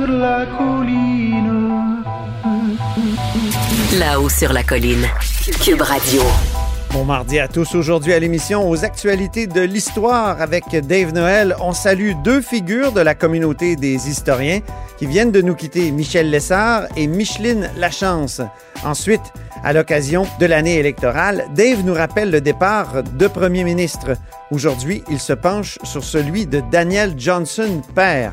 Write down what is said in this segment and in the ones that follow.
sur la colline. Là-haut sur la colline. Cube Radio. Bon mardi à tous. Aujourd'hui à l'émission aux actualités de l'histoire avec Dave Noël. On salue deux figures de la communauté des historiens qui viennent de nous quitter, Michel Lessard et Micheline Lachance. Ensuite, à l'occasion de l'année électorale, Dave nous rappelle le départ de premier ministre. Aujourd'hui, il se penche sur celui de Daniel Johnson, père.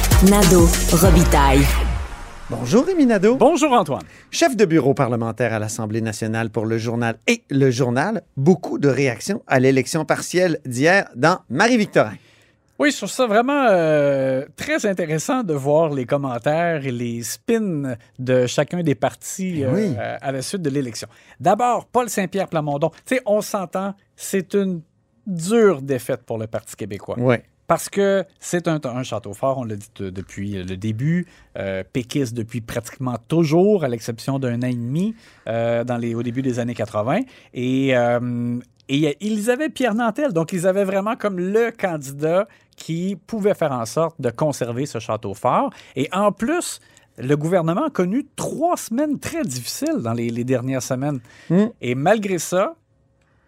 Nado. Robitaille. Bonjour Rémi Nadeau. Bonjour, Antoine. Chef de bureau parlementaire à l'Assemblée nationale pour le journal et le journal, beaucoup de réactions à l'élection partielle d'hier dans Marie-Victorin. Oui, je trouve ça vraiment euh, très intéressant de voir les commentaires et les spins de chacun des partis euh, Oui. euh, à la suite de l'élection. D'abord, Paul Saint-Pierre Plamondon. Tu sais, on s'entend, c'est une dure défaite pour le Parti québécois. Oui. Parce que c'est un, un château fort, on l'a dit de- depuis le début, euh, péquiste depuis pratiquement toujours, à l'exception d'un an et demi euh, dans les, au début des années 80. Et, euh, et ils avaient Pierre Nantel, donc ils avaient vraiment comme le candidat qui pouvait faire en sorte de conserver ce château fort. Et en plus, le gouvernement a connu trois semaines très difficiles dans les, les dernières semaines. Mm. Et malgré ça,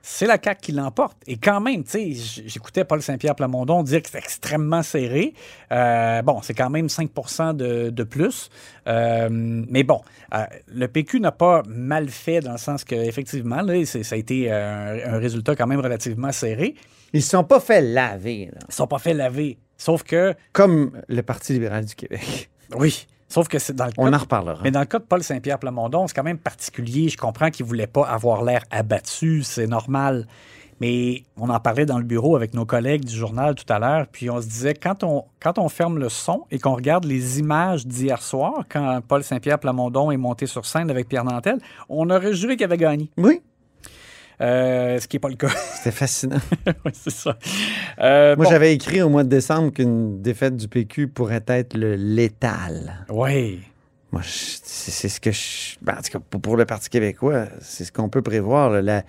c'est la CAQ qui l'emporte. Et quand même, tu sais, j'écoutais Paul Saint-Pierre Plamondon dire que c'était extrêmement serré. Euh, bon, c'est quand même 5 de, de plus. Euh, mais bon, euh, le PQ n'a pas mal fait dans le sens qu'effectivement, c'est- ça a été un, un résultat quand même relativement serré. Ils ne se sont pas fait laver, là, Ils ne sont pas fait laver. Sauf que, comme le Parti libéral du Québec. oui, sauf que c'est dans le On cas en reparlera. Mais dans le cas de Paul Saint-Pierre Plamondon, c'est quand même particulier. Je comprends qu'il ne voulait pas avoir l'air abattu, c'est normal. Mais on en parlait dans le bureau avec nos collègues du journal tout à l'heure, puis on se disait, quand on, quand on ferme le son et qu'on regarde les images d'hier soir, quand Paul Saint-Pierre Plamondon est monté sur scène avec Pierre Nantel, on aurait juré qu'il avait gagné. Oui, Euh, ce qui n'est pas le cas. c'était fascinant. oui, c'est ça. Euh, Moi, bon. j'avais écrit au mois de décembre qu'une défaite du PQ pourrait être le létal. Oui. Moi, c'est ce que je. ben, en tout cas, pour, le Parti québécois, c'est ce qu'on peut prévoir. là. La,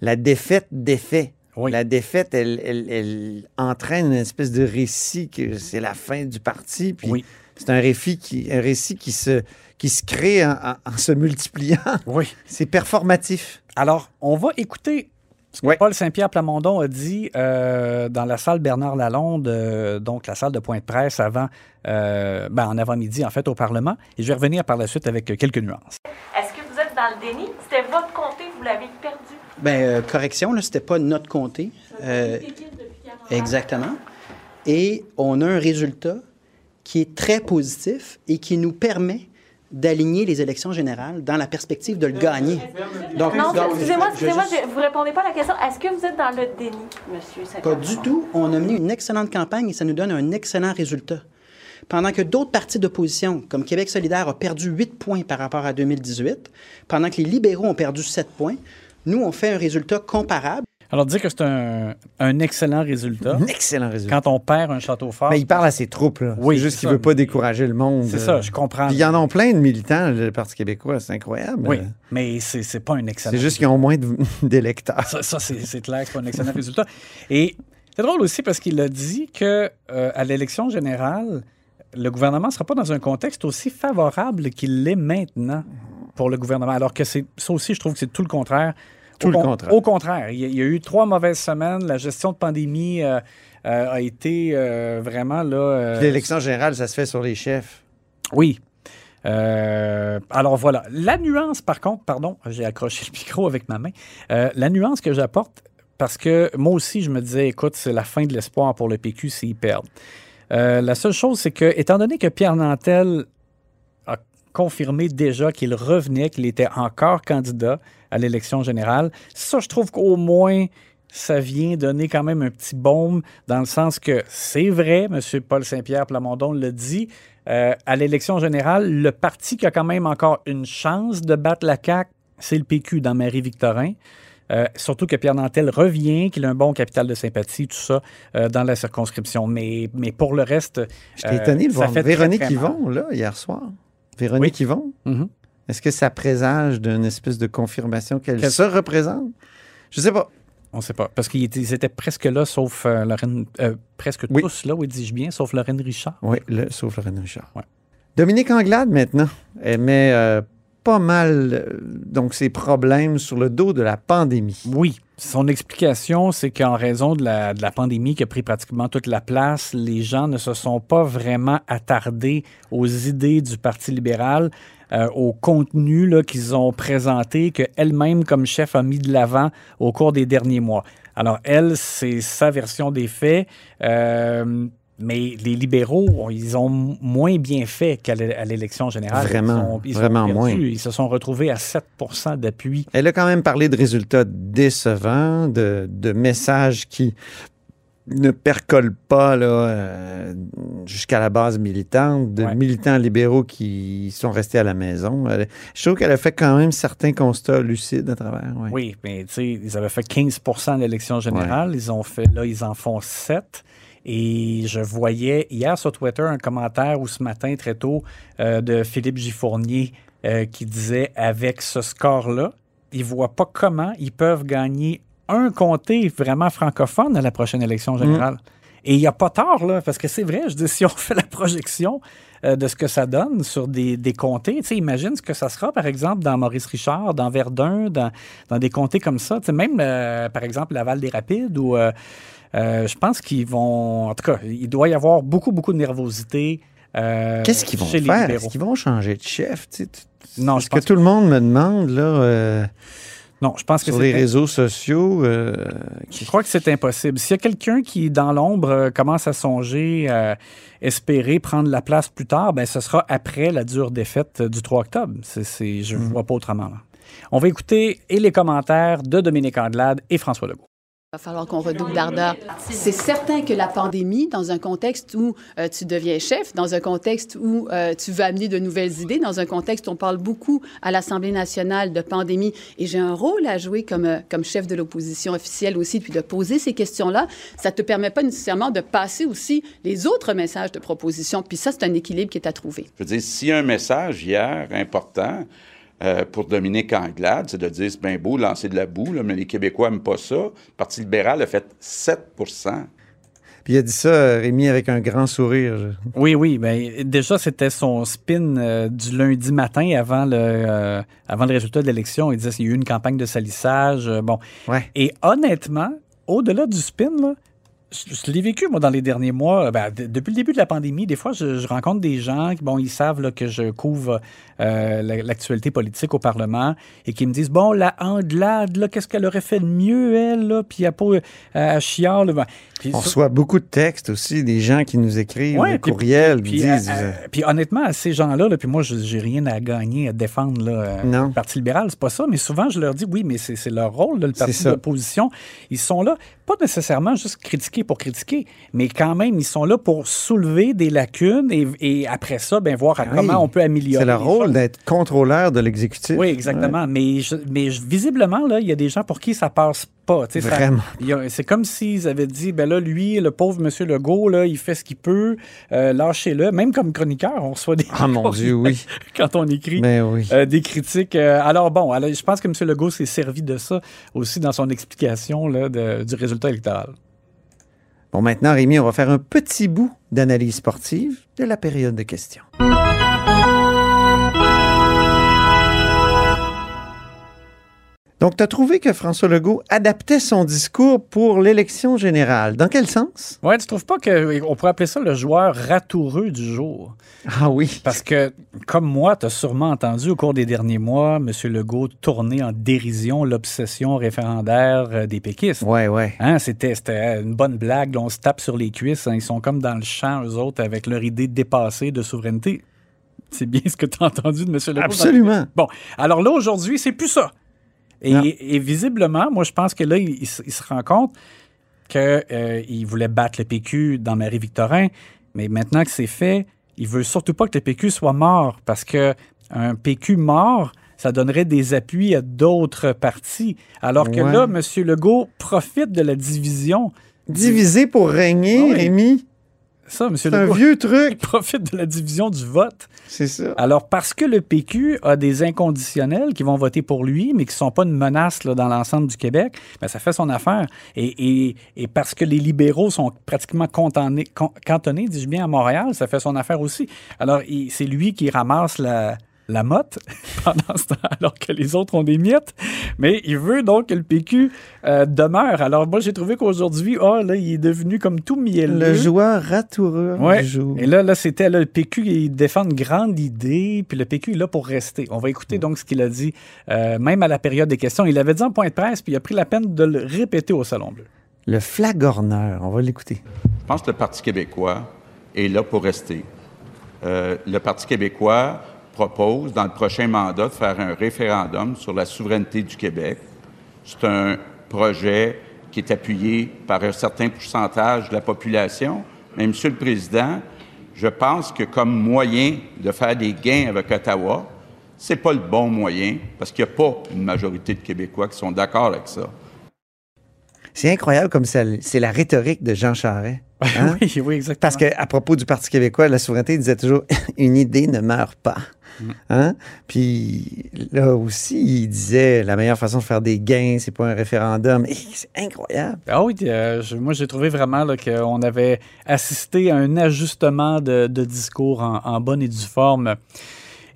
la défaite des faits. Oui. La défaite, elle, elle- elle entraîne une espèce de récit que c'est la fin du parti. Puis Oui. c'est un récit qui, un récit qui se, qui se crée en, en- en se multipliant. Oui. C'est performatif. Alors, on va écouter ce que. Paul Saint-Pierre Plamondon a dit euh, dans la salle Bernard Lalonde, euh, donc la salle de point de presse avant, euh, ben, en avant-midi, en fait, au Parlement. Et je vais revenir par la suite avec quelques nuances. Est-ce que vous êtes dans le déni? C'était votre comté, vous l'avez perdu. Ben, euh, correction, là, c'était pas notre comté. Euh, exactement. Et on a un résultat qui est très positif et qui nous permet d'aligner les élections générales dans la perspective de le gagner. Donc, Non, excusez-moi, excusez-moi, je- vous répondez pas à la question. Est-ce que vous êtes dans le déni, monsieur Pas du tout. On a mené une excellente campagne et ça nous donne un excellent résultat. Pendant que d'autres partis d'opposition, comme Québec solidaire, a perdu 8 points par rapport à 2018, pendant que les libéraux ont perdu 7 points, nous, on fait un résultat comparable. Alors, dire que c'est un, un excellent résultat. Un excellent résultat. Quand on perd un château fort. Mais il parle à ses troupes, là. Oui, c'est juste qu'il ça. veut pas décourager le monde. C'est euh. ça, je comprends. Puis ils en ont plein de militants, le Parti québécois, c'est incroyable. Oui, mais c'est pas un excellent C'est juste qu'ils ont moins d'électeurs. Ça, ça, c'est c'est clair, c'est pas un excellent résultat. Et c'est drôle aussi parce qu'il a dit que euh, à l'élection générale, le gouvernement ne sera pas dans un contexte aussi favorable qu'il l'est maintenant pour le gouvernement. Alors que c'est ça aussi, je trouve que c'est tout le contraire. Tout au, le contraire. Au contraire, il y, a, il y a eu trois mauvaises semaines. La gestion de pandémie euh, euh, a été euh, vraiment là. L'élection générale, ça se fait sur les chefs. oui. Alors voilà. La nuance, par contre, pardon, j'ai accroché le micro avec ma main. La nuance que j'apporte, parce que moi aussi, je me disais, écoute, c'est la fin de l'espoir pour le PQ s'ils perdent. La seule chose, c'est que, étant donné que Pierre Nantel confirmé déjà qu'il revenait, qu'il était encore candidat à l'élection générale, ça, je trouve qu'au moins, ça vient donner quand même un petit baume dans le sens que c'est vrai, M. Paul Saint-Pierre Plamondon l'a dit, euh, à l'élection générale, le parti qui a quand même encore une chance de battre la CAQ, c'est le PQ dans Marie-Victorin. Euh, surtout que Pierre Nantel revient, qu'il a un bon capital de sympathie, tout ça, euh, dans la circonscription. Mais, mais pour le reste. J'étais étonné de voir Véronique. Yvon, là, hier soir. Véronique Yvon? Mhm. Est-ce que ça présage d'une espèce de confirmation qu'elle se représente? Je sais pas. On ne sait pas. Parce qu'ils étaient, ils étaient presque là, sauf euh, Lorraine. euh, presque tous là, oui, dis-je bien, sauf Lorraine Richard. Oui, le- sauf Lorraine Richard. Dominique Anglade, maintenant, elle met euh, pas mal euh, donc ses problèmes sur le dos de la pandémie. Oui. Son explication, c'est qu'en raison de la, pandémie qui a pris pratiquement toute la place, les gens ne se sont pas vraiment attardés aux idées du Parti libéral, euh, au contenu qu'ils ont présenté, qu'elle-même, comme chef, a mis de l'avant au cours des derniers mois. Alors, elle, c'est sa version des faits. Euh, mais les libéraux, ils ont moins bien fait qu'à l'élection générale. Vraiment, Ils ont- ils vraiment perdu. moins. Ils se sont retrouvés à 7% d'appui. Elle a quand même parlé de résultats décevants, de, de messages qui ne percolent pas là, euh, jusqu'à la base militante, de militants libéraux qui sont restés à la maison. Je trouve qu'elle a fait quand même certains constats lucides à travers. ouais. Oui, mais tu sais, ils avaient fait 15 à l'élection générale. Ils ont fait, là, ils en font 7. Et je voyais hier sur Twitter un commentaire ou ce matin très tôt euh, de Philippe Giffournier euh, qui disait avec ce score-là, ils ne voient pas comment ils peuvent gagner un comté vraiment francophone à la prochaine élection générale. Et il n'y a pas tort, là, parce que c'est vrai, je dis, si on fait la projection euh, de ce que ça donne sur des, des comtés, tu sais, imagine ce que ça sera, par exemple, dans Maurice Richard, dans Verdun, dans, dans des comtés comme ça. Tu sais, même, euh, par exemple, Laval des Rapides, euh, euh, je pense qu'ils vont. En tout cas, il doit y avoir beaucoup, beaucoup de nervosité. euh, Qu'est-ce qu'ils vont faire? Est-ce qu'ils vont changer de chef? Tu sais, tu- Non, ce que pense tout le monde me demande là, euh, Non, je pense que sur les réseaux sociaux. euh, Je crois que c'est impossible. S'il y a quelqu'un qui, dans l'ombre, euh, commence à songer, euh, espérer prendre la place plus tard, ben, ce sera après la dure défaite du 3 octobre. C'est, c'est- je ne vois pas autrement. là. On va écouter et les commentaires de Dominique Anglade et François Legault. Il va falloir qu'on redouble d'ardeur. C'est certain que la pandémie, dans un contexte où euh, tu deviens chef, dans un contexte où euh, tu veux amener de nouvelles idées, dans un contexte où on parle beaucoup à l'Assemblée nationale de pandémie, et j'ai un rôle à jouer comme, euh, comme chef de l'opposition officielle aussi, puis de poser ces questions-là, ça ne te permet pas nécessairement de passer aussi les autres messages de proposition. Puis ça, c'est un équilibre qui est à trouver. Je veux dire, a un message hier important euh, pour Dominique Anglade, c'est de dire c'est bien beau lancer de la boue, là, mais les Québécois n'aiment pas ça. Le Parti libéral a fait 7 Puis il a dit ça, Rémi, avec un grand sourire. Oui, oui. Ben, déjà, c'était son spin euh, du lundi matin avant le, euh, avant le résultat de l'élection. Il disait qu'il y a eu une campagne de salissage. euh, bon. Et honnêtement, au-delà du spin, là, je, l'ai vécu, moi, dans les derniers mois. Ben, d- depuis le début de la pandémie, des fois, je, je rencontre des gens qui, bon, ils savent là, que je couvre euh, la- l'actualité politique au Parlement et qui me disent, bon, la Anglade, là, qu'est-ce qu'elle aurait fait de mieux, elle, là, puis à pas euh, à chiard, là. Ben, puis On ça- reçoit beaucoup de textes aussi, des gens qui nous écrivent, Ouais, des puis- courriels, puis, disent. euh, euh, euh, puis honnêtement, à ces gens-là, là, puis moi, je- j'ai rien à gagner à défendre là, euh, Non. le Parti libéral, c'est pas ça, mais souvent, je leur dis oui, mais c'est leur rôle, là, le parti ça. d'opposition. Ils sont là, pas nécessairement juste critiquer critiquer pour critiquer, mais quand même, ils sont là pour soulever des lacunes et, et après ça, ben, voir à Oui. comment on peut améliorer. C'est le rôle d'être contrôleur de l'exécutif. Oui, exactement. Mais, je- mais je- visiblement, là, il y a des gens pour qui ça passe pas. Vraiment. C'est comme s'ils avaient dit, ben là, lui, le pauvre monsieur Legault, là, il fait ce qu'il peut, euh, lâchez-le. Même comme chroniqueur, on reçoit des Ah mon Dieu, oui. quand on écrit Mais oui. euh, des critiques. Euh, alors bon, alors, je pense que M. Legault s'est servi de ça aussi dans son explication là, de- du résultat électoral. Bon, maintenant, Rémi, on va faire un petit bout d'analyse sportive de la période de questions. Donc, tu as trouvé que François Legault adaptait son discours pour l'élection générale. Dans quel sens? Ouais, tu trouves pas qu'on pourrait appeler ça le joueur ratoureux du jour? Ah oui. Parce que, comme moi, tu as sûrement entendu au cours des derniers mois, M. Legault tourner en dérision l'obsession référendaire euh, des péquistes. Ouais, ouais. Hein, c'était, c'était une bonne blague, là, on se tape sur les cuisses. hein. Ils sont comme dans le champ, eux autres, avec leur idée dépassée de souveraineté. C'est bien ce que tu as entendu de M. Legault. Absolument. Bon, alors là, aujourd'hui, c'est plus ça. Et, et visiblement, moi, je pense que là, il, il se- il se rend compte qu'il voulait battre le PQ dans Marie-Victorin, mais maintenant que c'est fait, il veut surtout pas que le PQ soit mort, parce que un PQ mort, ça donnerait des appuis à d'autres partis. Alors que Ouais. là, M. Legault profite de la division. Diviser pour régner, Ah oui. Rémi. Ça, M. C'est un vieux truc. Il profite de la division du vote. C'est ça. Alors, parce que le PQ a des inconditionnels qui vont voter pour lui, mais qui ne sont pas une menace là, dans l'ensemble du Québec, ben, ça fait son affaire. Et, et- et parce que les libéraux sont pratiquement cantonnés, cantonnés dis-je bien, à Montréal, ça fait son affaire aussi. Alors, c'est lui qui ramasse la, la motte pendant ce temps, alors que les autres ont des miettes. Mais il veut donc que le PQ euh, demeure. Alors, moi, j'ai trouvé qu'aujourd'hui, là, il est devenu comme tout mielleux. Le joueur ratoureux Ouais. du jour. Et là, là c'était le PQ, il défend une grande idée, puis le PQ est là pour rester. On va écouter donc ce qu'il a dit, euh, même à la période des questions. Il avait dit en point de presse, puis il a pris la peine de le répéter au Salon Bleu. Le flagorneur, on va l'écouter. Je pense que le Parti québécois est là pour rester. Euh, le Parti québécois propose, dans le prochain mandat, de faire un référendum sur la souveraineté du Québec. C'est un projet qui est appuyé par un certain pourcentage de la population. Mais, Monsieur le Président, je pense que comme moyen de faire des gains avec Ottawa, c'est pas le bon moyen parce qu'il n'y a pas une majorité de Québécois qui sont d'accord avec ça. C'est incroyable comme c'est la rhétorique de Jean Charest. hein? oui, oui, exactement. Parce qu'à propos du Parti québécois, la souveraineté, il disait toujours une idée ne meurt pas. Hein? Puis là aussi, il disait la meilleure façon de faire des gains, c'est pas un référendum. Et C'est incroyable. Ah oui, euh, je- moi j'ai trouvé vraiment qu'on avait assisté à un ajustement de, de discours en, en bonne et due forme.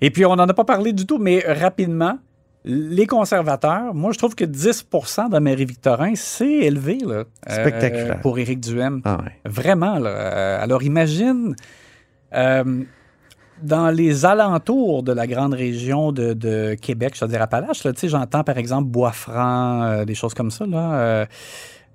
Et puis on n'en a pas parlé du tout, mais rapidement, les conservateurs, moi je trouve que 10 dans Marie-Victorin, c'est élevé là, euh, Spectaculaire. pour Éric Duhem. Ah ouais. Vraiment. Là. Euh, alors imagine, euh, dans les alentours de la grande région de, de Québec, je veux dire Appalaches, là, tu sais, j'entends par exemple Bois-Franc, euh, des choses comme ça. Là, euh,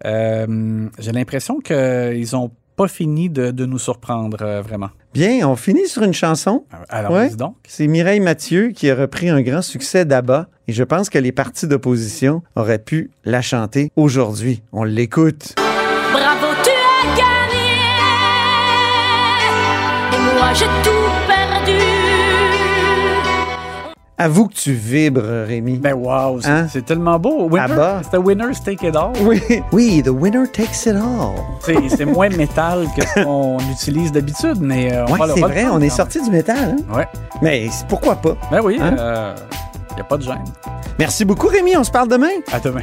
euh, J'ai l'impression qu'ils n'ont pas fini de, de nous surprendre euh, vraiment. Bien, on finit sur une chanson. Alors, Ouais. dis donc. C'est Mireille Mathieu qui a repris un grand succès d'Abba. Et je pense que les partis d'opposition auraient pu la chanter aujourd'hui. On l'écoute. Bravo, tu as gagné. Et moi, j'ai tout Avoue que tu vibres, Rémi. Ben wow, c'est Hein? c'est tellement beau. Winner, Abba. C'était Winners Take It All. Oui, oui, the winner takes it all. C'est c'est moins métal que ce qu'on utilise d'habitude, mais euh, on Ouais, c'est vrai, on est sorti du métal. hein? Ouais. Mais c'est- pourquoi pas? Ben oui, il Hein? n'y a pas de gêne. Merci beaucoup, Rémi. On se parle demain. À demain.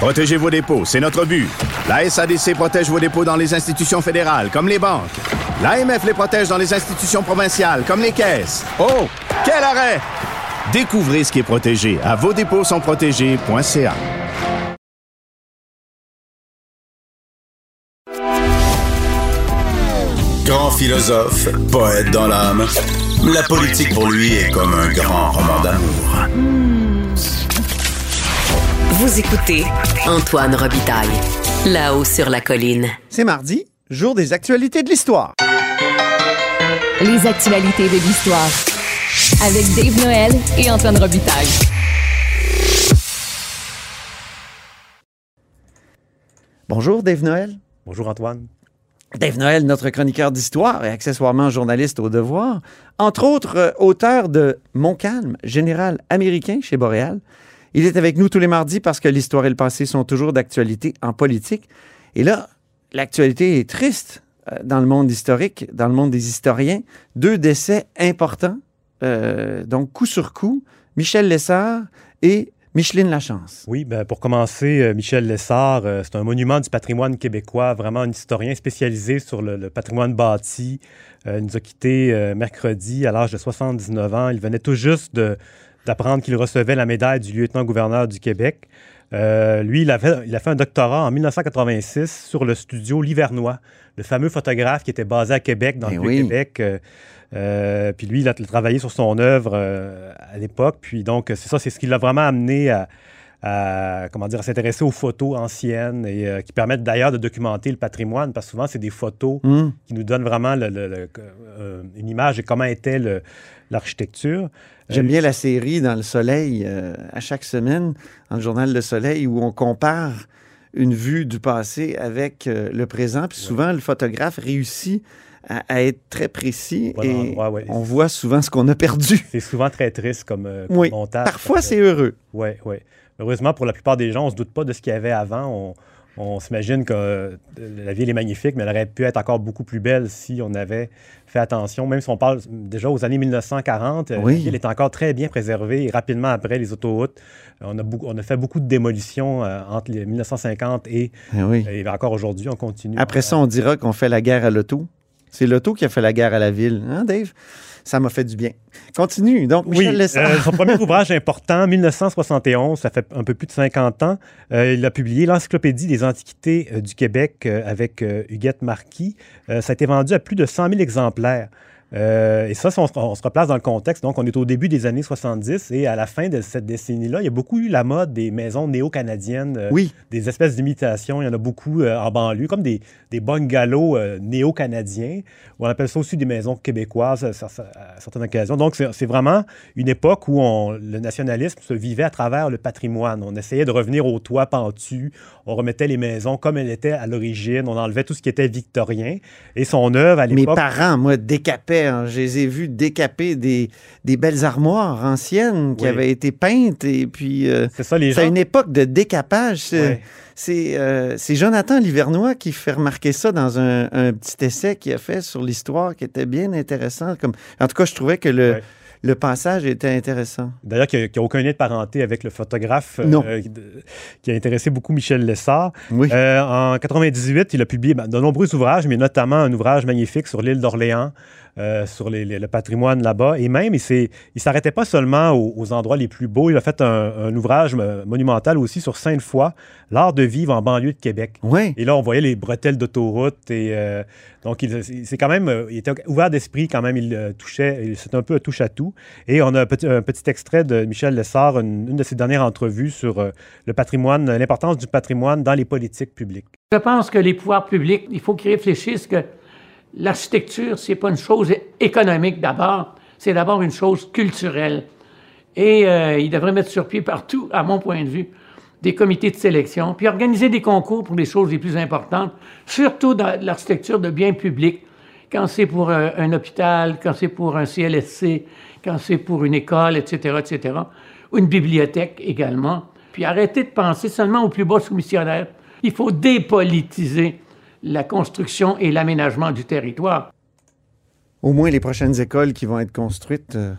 Protégez vos dépôts, c'est notre but. La SADC protège vos dépôts dans les institutions fédérales, comme les banques. L'AMF les protège dans les institutions provinciales, comme les caisses. Oh, quel arrêt! Découvrez ce qui est protégé à vos dépôts sont protégés.ca. Grand philosophe, poète dans l'âme, la politique pour lui est comme un grand roman d'amour. Vous écoutez Antoine Robitaille, là-haut sur la colline. C'est mardi, jour des actualités de l'histoire. Les actualités de l'histoire. Avec Dave Noël et Antoine Robitaille. Bonjour Dave Noël. Bonjour Antoine. Dave Noël, notre chroniqueur d'histoire et accessoirement journaliste au devoir, entre autres euh, auteur de Montcalm, général américain chez Boréal. Il est avec nous tous les mardis parce que l'histoire et le passé sont toujours d'actualité en politique. Et là, l'actualité est triste euh, dans le monde historique, dans le monde des historiens. Deux décès importants, euh, donc coup sur coup, Michel Lessard et Micheline Lachance. Oui, ben pour commencer, euh, Michel Lessard, c'est un monument du patrimoine québécois, vraiment un historien spécialisé sur le, patrimoine bâti. Il nous a quittés mercredi à l'âge de 79 ans. Il venait tout juste de- d'apprendre qu'il recevait la médaille du lieutenant-gouverneur du Québec. Euh, lui, il a, fait, il a fait un doctorat en 1986 sur le studio Livernois, le fameux photographe qui était basé à Québec, dans Eh le oui. Québec. Euh, euh, puis lui, il a travaillé sur son œuvre à l'époque. Puis donc, c'est ça, c'est ce qui l'a vraiment amené à, à, comment dire, à s'intéresser aux photos anciennes et euh, qui permettent d'ailleurs de documenter le patrimoine, parce que souvent, c'est des photos Mm. qui nous donnent vraiment le- le- le- euh, une image de comment était l'architecture. J'aime Euh, bien la série dans le Soleil à chaque semaine, dans le journal Le Soleil, où on compare une vue du passé avec le présent. Puis souvent, le photographe réussit à, à être très précis et ouais. on voit souvent ce qu'on a perdu. C'est souvent très triste comme, euh, comme Oui. montage. Parfois, c'est heureux. Oui, oui. Heureusement, pour la plupart des gens, on ne se doute pas de ce qu'il y avait avant. On, on s'imagine que euh, la ville est magnifique, mais elle aurait pu être encore beaucoup plus belle si on avait fait attention. Même si on parle déjà aux années 1940, euh, Oui. la ville est encore très bien préservée. Et rapidement après les autoroutes, on a, beaucoup- on a fait beaucoup de démolitions euh, entre les 1950 et, Eh oui. et encore aujourd'hui, on continue. Après ça, on dira qu'on fait la guerre à l'auto. C'est l'auto qui a fait la guerre à la ville. Hein, Dave? Ça m'a fait du bien. Continue. Donc, Michel oui, euh, son premier ouvrage important, 1971, ça fait un peu plus de 50 ans. Euh, il a publié l'Encyclopédie des Antiquités euh, du Québec avec Huguette Marquis. Ça a été vendu à plus de 100 000 exemplaires. Euh, et ça, si on, se- on se replace dans le contexte, donc on est au début des années 70 et à la fin de cette décennie-là, il y a beaucoup eu la mode des maisons néo-canadiennes, euh, Oui. des espèces d'imitations. Il y en a beaucoup euh, en banlieue, comme des, des bungalows néo-canadiens. On appelle ça aussi des maisons québécoises à, cer- à certaines occasions. Donc, c'est vraiment une époque où on- le nationalisme se vivait à travers le patrimoine. On essayait de revenir au toit pentu. On remettait les maisons comme elles étaient à l'origine. On enlevait tout ce qui était victorien. Et son œuvre à Mes l'époque... parents, moi, décapaient. Hein. Je les ai vus décaper des, des belles armoires anciennes qui Oui. avaient été peintes. Et puis, euh, C'est ça, les c'est gens... une époque de décapage. C'est euh, c'est Jonathan Livernois qui fait remarquer ça dans un, un petit essai qu'il a fait sur l'histoire qui était bien intéressant. Comme... En tout cas, je trouvais que le. Le passage était intéressant. D'ailleurs, qui n'a aucun lien de parenté avec le photographe euh, qui a intéressé beaucoup Michel Lessard. Oui. Euh, en 98, il a publié ben, de nombreux ouvrages, mais notamment un ouvrage magnifique sur l'île d'Orléans, euh, sur les- les- le patrimoine là-bas. Et même, il ne s'arrêtait pas seulement aux, aux endroits les plus beaux. Il a fait un, un ouvrage monumental aussi sur Sainte-Foy, l'art de vivre en banlieue de Québec. Oui. Et là, on voyait les bretelles d'autoroute. Et donc, c'est quand même, euh, il était ouvert d'esprit quand même. Il euh, touchait, il- c'est un peu touche à tout. Et on a un petit, extrait de Michel Lessard, une, une de ses dernières entrevues sur euh, le patrimoine, l'importance du patrimoine dans les politiques publiques. Je pense que les pouvoirs publics, il faut qu'ils réfléchissent que l'architecture, c'est pas une chose économique d'abord, c'est d'abord une chose culturelle. Et euh, ils devraient mettre sur pied partout, à mon point de vue, des comités de sélection, puis organiser des concours pour les choses les plus importantes, surtout dans l'architecture de biens publics, quand c'est pour un, un hôpital, quand c'est pour un CLSC, quand c'est pour une école, etc., etc., ou une bibliothèque également. Puis arrêter de penser seulement aux plus bas soumissionnaires. Il faut dépolitiser la construction et l'aménagement du territoire. Au moins, les prochaines écoles qui vont être construites euh,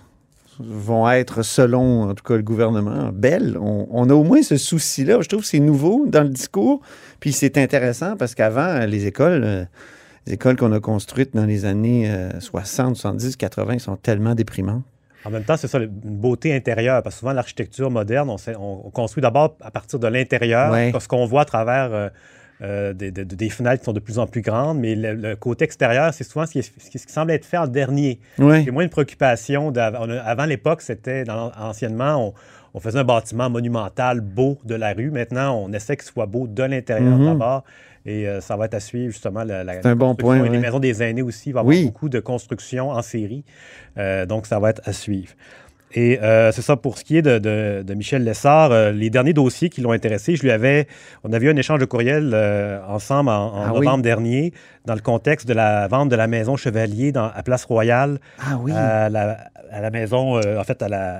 vont être, selon, en tout cas, le gouvernement, belles. On, on a au moins ce souci-là. Je trouve que c'est nouveau dans le discours. Puis c'est intéressant parce qu'avant, les écoles, euh, les écoles qu'on a construites dans les années euh, 60, 70, 80 sont tellement déprimantes. En même temps, c'est ça, une beauté intérieure, parce que souvent, l'architecture moderne, on, sait- on- on construit d'abord à partir de l'intérieur, Ouais. parce qu'on voit à travers euh, euh, des, des- des fenêtres qui sont de plus en plus grandes, mais le, le côté extérieur, c'est souvent ce qui, est- ce qui- semble être fait en dernier. Ouais. C'est moins une préoccupation. avant l'époque, c'était, anciennement, on, on faisait un bâtiment monumental, beau de la rue. Maintenant, on essaie qu'il soit beau de l'intérieur Mhm. d'abord. Et euh, ça va être à suivre, justement, la, la C'est un bon point, Et les ouais. maisons des aînés aussi, il va y avoir Oui. beaucoup de construction en série. Euh, donc, ça va être à suivre. Et euh, c'est ça pour ce qui est de, de- de Michel Lessard. euh, les derniers dossiers qui l'ont intéressé, je lui avais. On avait eu un échange de courriel euh, ensemble en, en Ah oui. novembre dernier, dans le contexte de la vente de la maison Chevalier dans, à Place Royale. Ah oui. À la, à la maison, en fait, à la,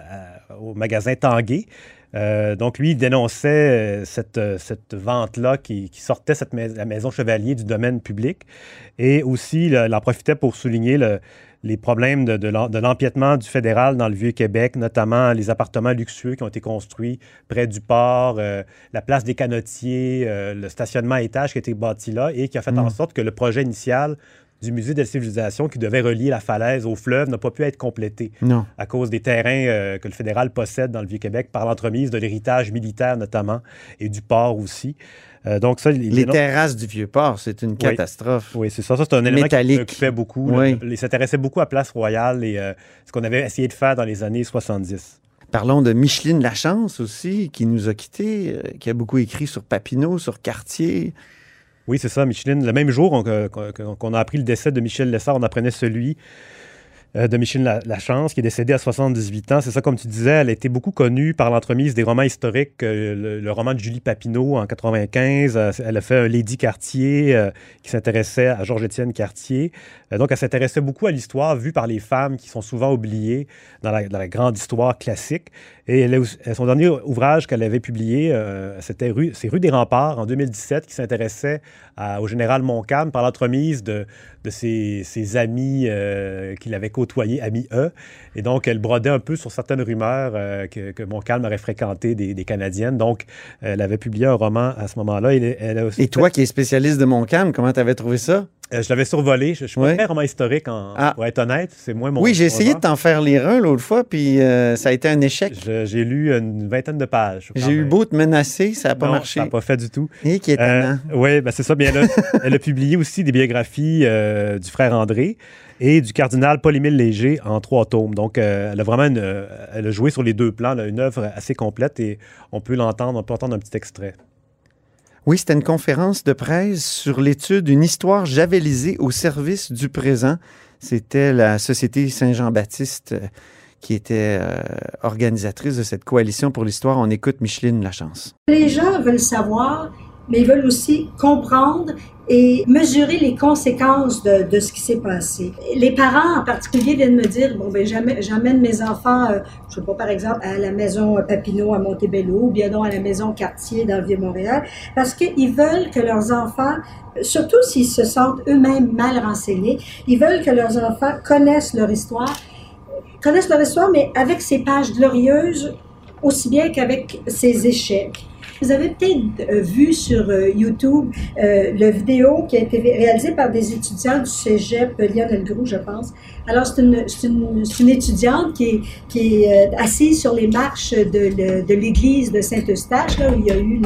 à- au magasin Tanguay. Euh, donc, lui, il dénonçait euh, cette, euh, cette vente-là qui, qui sortait cette mais- la maison Chevalier du domaine public. Et aussi, il en profitait pour souligner le- les problèmes de, de l'em- de l'empiètement du fédéral dans le Vieux-Québec, notamment les appartements luxueux qui ont été construits près du port, euh, la place des canotiers, euh, le stationnement à étage qui a été bâti là et qui a fait en Mm. sorte que le projet initial du musée de la civilisation qui devait relier la falaise au fleuve n'a pas pu être complété Non. à cause des terrains euh, que le fédéral possède dans le Vieux-Québec par l'entremise de l'héritage militaire notamment et du port aussi. Euh, donc ça, il- Les terrasses du Vieux-Port, c'est une catastrophe. oui, c'est ça. Ça, c'est un élément Métallique. qui me préoccupait beaucoup. Oui. Il s'intéressait beaucoup à Place Royale et euh, ce qu'on avait essayé de faire dans les années 70. Parlons de Micheline Lachance aussi, qui nous a quittés, euh, qui a beaucoup écrit sur Papineau, sur Cartier. Oui, c'est ça, Micheline. Le même jour qu'on a appris le décès de Michel Lessard, on apprenait celui euh, de Micheline La- Lachance, qui est décédée à 78 ans. C'est ça, comme tu disais, elle a été beaucoup connue par l'entremise des romans historiques. euh, le, roman de Julie Papineau en 95, euh, elle a fait un Lady Cartier qui s'intéressait à Georges-Étienne Cartier. Donc, elle s'intéressait beaucoup à l'histoire vue par les femmes qui sont souvent oubliées dans la, grande histoire classique. Et son dernier ouvrage qu'elle avait publié, c'était rue, c'est Rue des Remparts en 2017, qui s'intéressait au général Montcalm par l'entremise de, ses, ses amis qu'il avait côtoyés, amis E. Et donc, elle brodait un peu sur certaines rumeurs euh, que, que Montcalm aurait fréquenté des, des Canadiennes. Donc, elle avait publié un roman à ce moment-là. Elle, elle a aussi Et toi qui es spécialiste de Montcalm, comment t'avais trouvé ça? euh, je l'avais survolé. Je suis pas Ouais. très roman historique, en, Ah. pour être honnête. C'est moins mon oui, j'ai essayé de t'en faire lire un l'autre fois, puis euh, ça a été un échec. J'ai lu une vingtaine de pages. J'ai eu beau te menacer, ça n'a pas Non, marché. Ça n'a pas fait du tout. Et qui est étonnant. oui, ben c'est ça. Bien, elle, a, elle a publié aussi des biographies euh, du frère André et du cardinal Paul-Émile Léger en trois tomes. Donc, euh, elle a vraiment une, euh, elle a joué sur les deux plans, là, une œuvre assez complète et on peut l'entendre, on peut entendre un petit extrait. Oui, c'était une conférence de presse sur l'étude d'une histoire javelisée au service du présent. C'était la Société Saint-Jean-Baptiste euh, qui était euh, organisatrice de cette coalition pour l'histoire. On écoute Micheline Lachance. Les gens veulent savoir, mais ils veulent aussi comprendre et mesurer les conséquences de, ce qui s'est passé. Les parents en particulier viennent me dire, bon, ben, j'amène mes enfants, euh, je sais pas, par exemple, à la maison Papineau à Montebello, ou bien donc à la maison Cartier dans le Vieux-Montréal, parce qu'ils veulent que leurs enfants, surtout s'ils se sentent eux-mêmes mal renseignés, ils veulent que leurs enfants connaissent leur histoire, connaissent leur histoire, mais avec ses pages glorieuses, aussi bien qu'avec ses échecs. Vous avez peut-être euh, vu sur euh, YouTube euh, le vidéo qui a été ré- réalisé par des étudiants du cégep Lionel Groux, je pense. Alors, c'est une, étudiante qui est, euh, assise sur les marches de, l'église de Saint-Eustache, là où il y a eu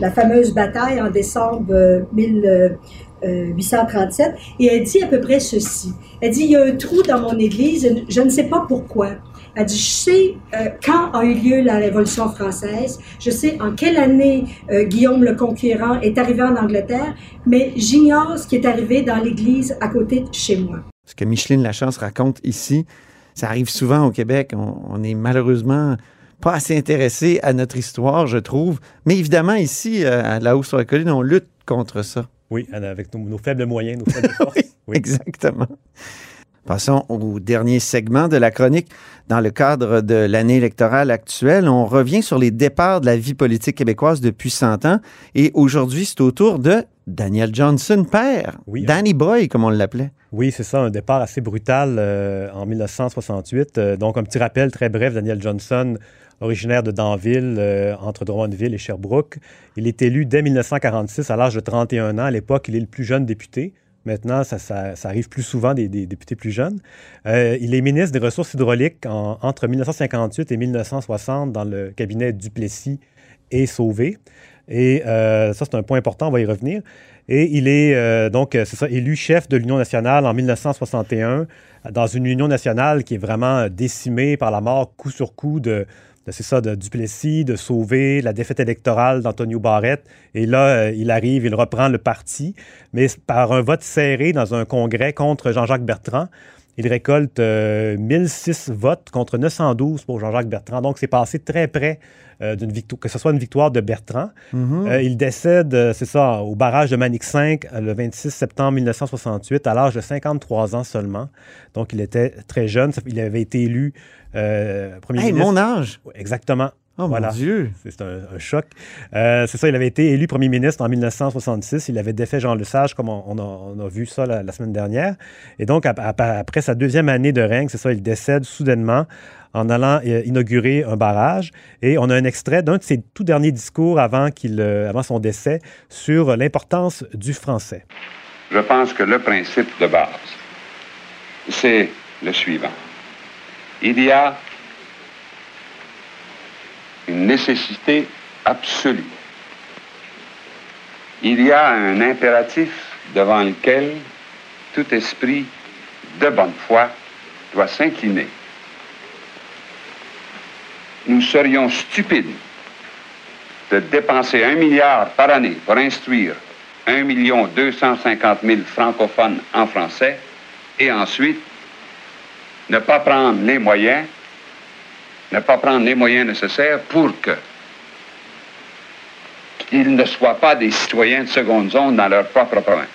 la, fameuse bataille en décembre euh, 1837. Et elle dit à peu près ceci. Elle dit, il y a un trou dans mon église, je ne sais pas pourquoi. Elle dit, je sais euh, quand a eu lieu la Révolution française, je sais en quelle année euh, Guillaume le Conquérant est arrivé en Angleterre, mais j'ignore ce qui est arrivé dans l'église à côté de chez moi. Ce que Micheline Lachance raconte ici, ça arrive souvent au Québec. On, on est malheureusement pas assez intéressé à notre histoire, je trouve. Mais évidemment, ici, euh, à la hausse sur la colline, on lutte contre ça. Oui, avec nos, nos faibles moyens, nos faibles forces. Oui. Exactement. Passons au dernier segment de la chronique. Dans le cadre de l'année électorale actuelle, on revient sur les départs de la vie politique québécoise depuis 100 ans. Et aujourd'hui, c'est au tour de Daniel Johnson, père. Danny Boy, comme on l'appelait. Oui, c'est ça, un départ assez brutal euh, en 1968. Euh, donc, un petit rappel très bref, Daniel Johnson, originaire de Danville, euh, entre Drummondville et Sherbrooke. Il est élu dès 1946 à l'âge de 31 ans. À l'époque, il est le plus jeune député. Maintenant, ça, arrive plus souvent des, députés plus jeunes. Euh, il est ministre des Ressources hydrauliques en- entre 1958 et 1960 dans le cabinet Duplessis et Sauvé. Et euh, ça, c'est un point important, on va y revenir. Et il est euh, donc, élu chef de l'Union nationale en 1961, dans une Union nationale qui est vraiment décimée par la mort coup sur coup de- c'est ça, de Duplessis, de Sauvé, la défaite électorale d'Antonio Barrette. Et là, euh, il arrive, il reprend le parti, mais par un vote serré dans un congrès contre Jean-Jacques Bertrand. Il récolte euh, 1006 votes contre 912 pour Jean-Jacques Bertrand. Donc, c'est passé très près euh, d'une victoire, que ce soit une victoire de Bertrand. Mhm. Euh, il décède, euh, c'est ça, au barrage de Manic 5 euh, le 26 septembre 1968, à l'âge de 53 ans seulement. Donc, il était très jeune. Il avait été élu euh, premier Hey, ministre. mon âge! Oui, Exactement. Oh, mon Dieu! C'est un, un choc. Euh, c'est ça, il avait été élu premier ministre en 1966. Il avait défait Jean Lesage, comme on, on a, on a vu ça la, la semaine dernière. Et donc, ap- ap- après sa deuxième année de règne, c'est ça, il décède soudainement en allant euh, inaugurer un barrage. Et on a un extrait d'un de ses tout derniers discours avant, qu'il, euh, avant son décès sur l'importance du français. Je pense que le principe de base, c'est le suivant. Il y a une nécessité absolue. Il y a un impératif devant lequel tout esprit de bonne foi doit s'incliner. Nous serions stupides de dépenser un milliard par année pour instruire 1 250 000 francophones en français et ensuite ne pas prendre les moyens, ne pas prendre les moyens nécessaires pour que qu'ils ne soient pas des citoyens de seconde zone dans leur propre province.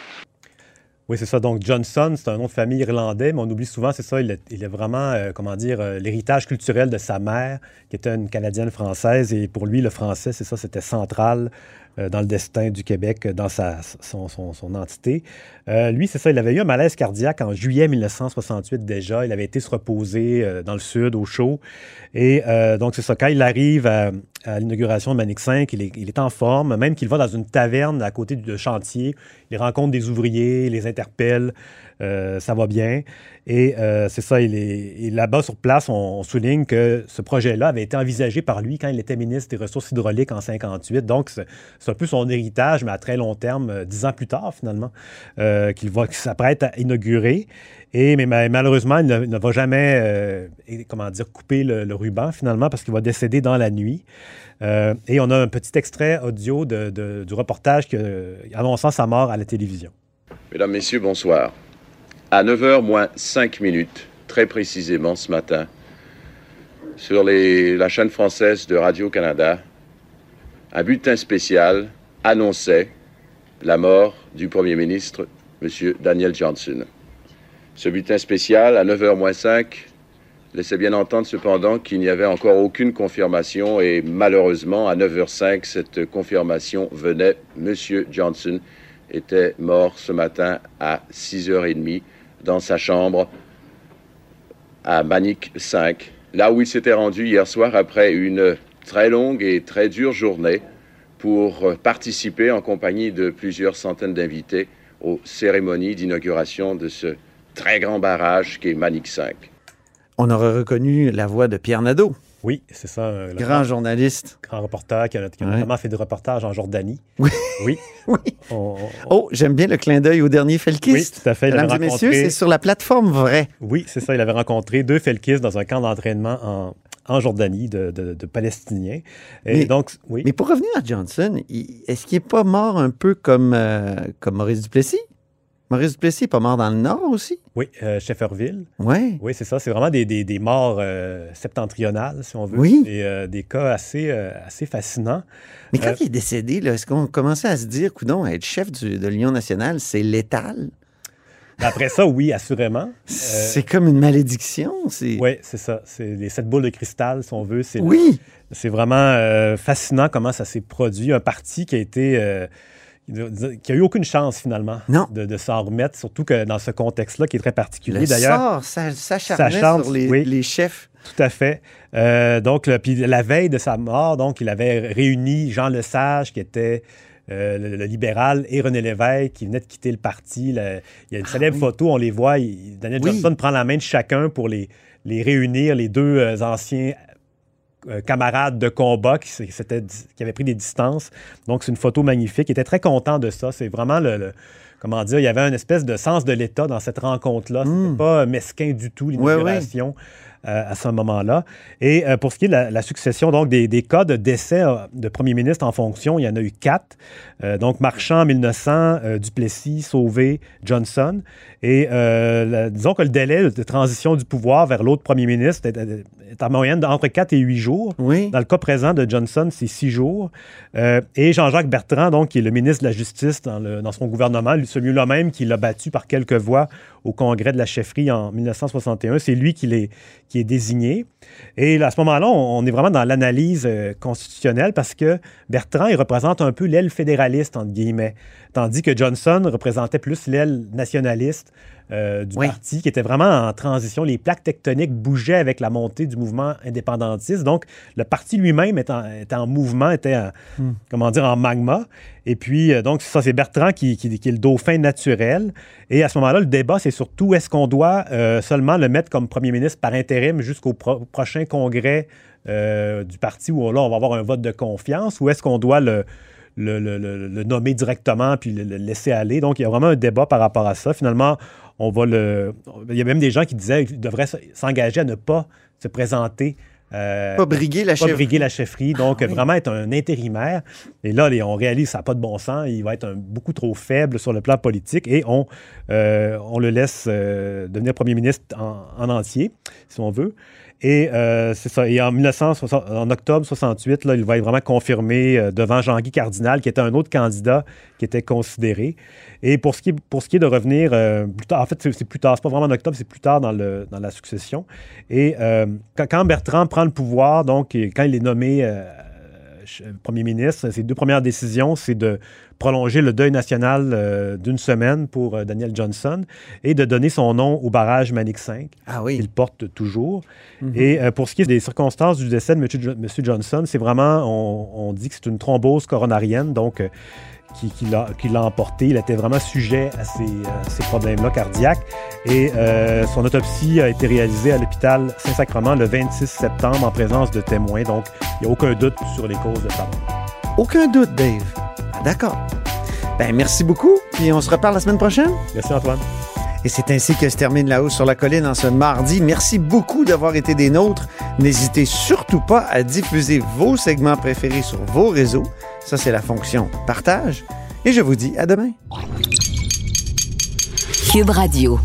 Oui, c'est ça. Donc, Johnson, c'est un nom de famille irlandais, mais on oublie souvent, c'est ça, il est, vraiment, euh, comment dire, euh, l'héritage culturel de sa mère, qui était une Canadienne française. Et pour lui, le français, c'est ça, c'était central dans le destin du Québec, euh, dans son, entité. Euh, lui, c'est ça, il avait eu un malaise cardiaque en juillet 1968 déjà. Il avait été se reposer euh, dans le sud, au chaud. Et euh, donc, c'est ça, quand il arrive à, l'inauguration de Manic 5, il est, il est en forme, même qu'il va dans une taverne à côté du chantier. Il rencontre des ouvriers, les interpelle, euh, ça va bien. Et euh, c'est ça, là-bas sur place, on, souligne que ce projet-là avait été envisagé par lui quand il était ministre des Ressources hydrauliques en 58. Donc, c'est un peu son héritage, mais à très long terme, euh, dix ans plus tard, finalement, qu'il va, s'apprête à inaugurer. Mais ma- malheureusement, il ne, va jamais, comment dire, couper le, ruban, finalement, parce qu'il va décéder dans la nuit. Et on a un petit extrait audio du reportage que, annonçant sa mort à la télévision. Mesdames, Messieurs, bonsoir. À 9h moins 5 minutes, très précisément ce matin, sur la chaîne française de Radio-Canada, un bulletin spécial annonçait la mort du Premier ministre, M. Daniel Johnson. Ce bulletin spécial, à 9h moins 5, laissait bien entendre cependant qu'il n'y avait encore aucune confirmation et malheureusement, à 9h05, cette confirmation venait. M. Johnson était mort ce matin à 6h30 dans sa chambre à Manic 5, là où il s'était rendu hier soir après une très longue et très dure journée pour participer en compagnie de plusieurs centaines d'invités aux cérémonies d'inauguration de ce très grand barrage qui est Manic 5. On aurait reconnu la voix de Pierre Nadeau. Oui, c'est ça. euh, Grand journaliste. Grand reporter qui a, qui a Ouais. notamment fait des reportages en Jordanie. Oui. Oui. Oui. On- on- Oh, j'aime bien le clin d'œil au dernier Felkist. Oui, tout à fait. Mesdames et messieurs, rencontré- c'est sur la plateforme vraie. Oui, c'est ça. Il avait rencontré deux Felkis dans un camp d'entraînement en, en Jordanie de, de- de Palestiniens. Et Mais- donc, oui. Mais pour revenir à Johnson, est-ce qu'il n'est pas mort un peu comme, euh, comme Maurice Duplessis? Maurice Duplessis n'est pas mort dans le Nord aussi? Oui, euh, Shefferville. Oui. Oui, c'est ça. C'est vraiment des, des- des morts euh, septentrionales, si on veut. Oui. Et euh, des cas assez, euh, assez fascinants. Mais quand il est décédé, est-ce qu'on commençait à se dire, coudon, être chef du- de l'Union nationale, c'est létal? Après ça, oui, assurément. C'est comme une malédiction. C'est... Oui, c'est ça. C'est les sept boules de cristal, si on veut. C'est Oui. C'est vraiment fascinant comment ça s'est produit. Un parti qui a été. Qui a eu aucune chance finalement de, de s'en remettre, surtout que dans ce contexte-là qui est très particulier. Le D'ailleurs, ça, s'acharnait s'acharne, sur les, oui. les chefs. Tout à fait. Euh, donc, le- puis la veille de sa mort, donc, il avait réuni Jean Lesage, qui était euh, le, le libéral, et René Lévesque, qui venait de quitter le parti. Le- il y a une célèbre photo, on les voit. il- Daniel Ah Oui. Johnson prend la main de chacun pour les, les réunir, les deux euh, anciens euh, camarades de combat qui, qui avaient pris des distances. Donc, c'est une photo magnifique. Il était très content de ça. C'est vraiment le, le- Comment dire, il y avait une espèce de sens de l'État dans cette rencontre-là. C'était pas mesquin du tout, Hmm. Ouais. Euh, à ce moment-là. Et euh, pour ce qui est de la, la succession, donc des, des cas de décès euh, de premiers ministres en fonction, il y en a eu quatre. Donc Marchand en 1900, euh, Duplessis, Sauvé, Johnson. Et la- disons que le délai de transition du pouvoir vers l'autre premier ministre est, est- en moyenne d'entre 4 et 8 jours. Dans le cas présent de Johnson, c'est 6 jours. Euh, et Jean-Jacques Bertrand, donc, qui est le ministre de la Justice dans, le- dans son gouvernement, lui- celui-là même qui l'a battu par quelques voix au congrès de la chefferie en 1961, c'est lui qui, l'est- qui est désigné. Et à ce moment-là, on, on est vraiment dans l'analyse euh, constitutionnelle parce que Bertrand, il représente un peu l'aile fédéraliste, entre guillemets, tandis que Johnson représentait plus l'aile nationaliste euh, du parti, qui était vraiment en transition. Les plaques tectoniques bougeaient avec la montée du mouvement indépendantiste. Donc, le parti lui-même était en, était en mouvement, était en, Hmm. comment dire, en magma. Et puis, euh, donc, ça, c'est Bertrand qui, qui- qui est le dauphin naturel. Et à ce moment-là, le débat, c'est surtout est-ce qu'on doit euh, seulement le mettre comme premier ministre par intérim jusqu'au pro- prochain congrès euh, du parti où là, on va avoir un vote de confiance ou est-ce qu'on doit le, le, le- le- le nommer directement puis le, laisser aller? Donc, il y a vraiment un débat par rapport à ça. Finalement, on va le. Il y a même des gens qui disaient qu'il devrait s'engager à ne pas se présenter. euh, Pas briguer la pas chefferie. Ah briguer la chefferie. Donc, vraiment être un intérimaire. Et là, on réalise que ça n'a pas de bon sens. Il va être un- beaucoup trop faible sur le plan politique et on, euh, on le laisse euh, devenir premier ministre en, en entier, si on veut. Et euh, c'est ça. Et en, 1960 en octobre 68, là, il va être vraiment confirmé euh, devant Jean-Guy Cardinal, qui était un autre candidat qui était considéré. Et pour ce qui est, de revenir euh, plus tard, en fait, c'est plus tard, c'est pas vraiment en octobre, c'est plus tard dans, la succession. Et quand, quand Bertrand prend le pouvoir, donc, quand il est nommé Premier ministre, ses deux premières décisions, c'est de prolonger le deuil national euh, d'une semaine pour euh, Daniel Johnson et de donner son nom au barrage Manic 5. Ah oui. Il porte toujours. Mhm. Et euh, pour ce qui est des circonstances du décès de M. Jo- M. Johnson, c'est vraiment, on, on dit que c'est une thrombose coronarienne, donc euh, qui, qui l'a emporté. Il était vraiment sujet à ces, ces problèmes-là cardiaques. Et euh, son autopsie a été réalisée à l'hôpital Saint-Sacrement le 26 septembre en présence de témoins. Donc, il n'y a aucun doute sur les causes de sa mort. Aucun doute, Dave. Ah, D'accord. Ben, merci beaucoup. Puis on se reparle la semaine prochaine. Merci, Antoine. Et c'est ainsi que se termine La Hausse sur la colline en ce mardi. Merci beaucoup d'avoir été des nôtres. N'hésitez surtout pas à diffuser vos segments préférés sur vos réseaux. Ça, c'est la fonction partage. Et je vous dis à demain. Cube Radio.